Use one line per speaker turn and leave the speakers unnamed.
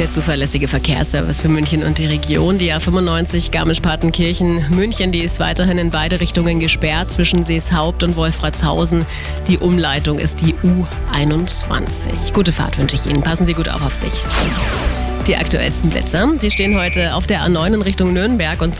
Der zuverlässige Verkehrsservice für München und die Region. Die A95 Garmisch-Partenkirchen. München, die ist weiterhin in beide Richtungen gesperrt zwischen Seeshaupt und Wolfratshausen. Die Umleitung ist die U21. Gute Fahrt wünsche ich Ihnen. Passen Sie gut auf auf sich. Die aktuellsten Blitzer. Sie stehen heute auf der A9 in Richtung Nürnberg und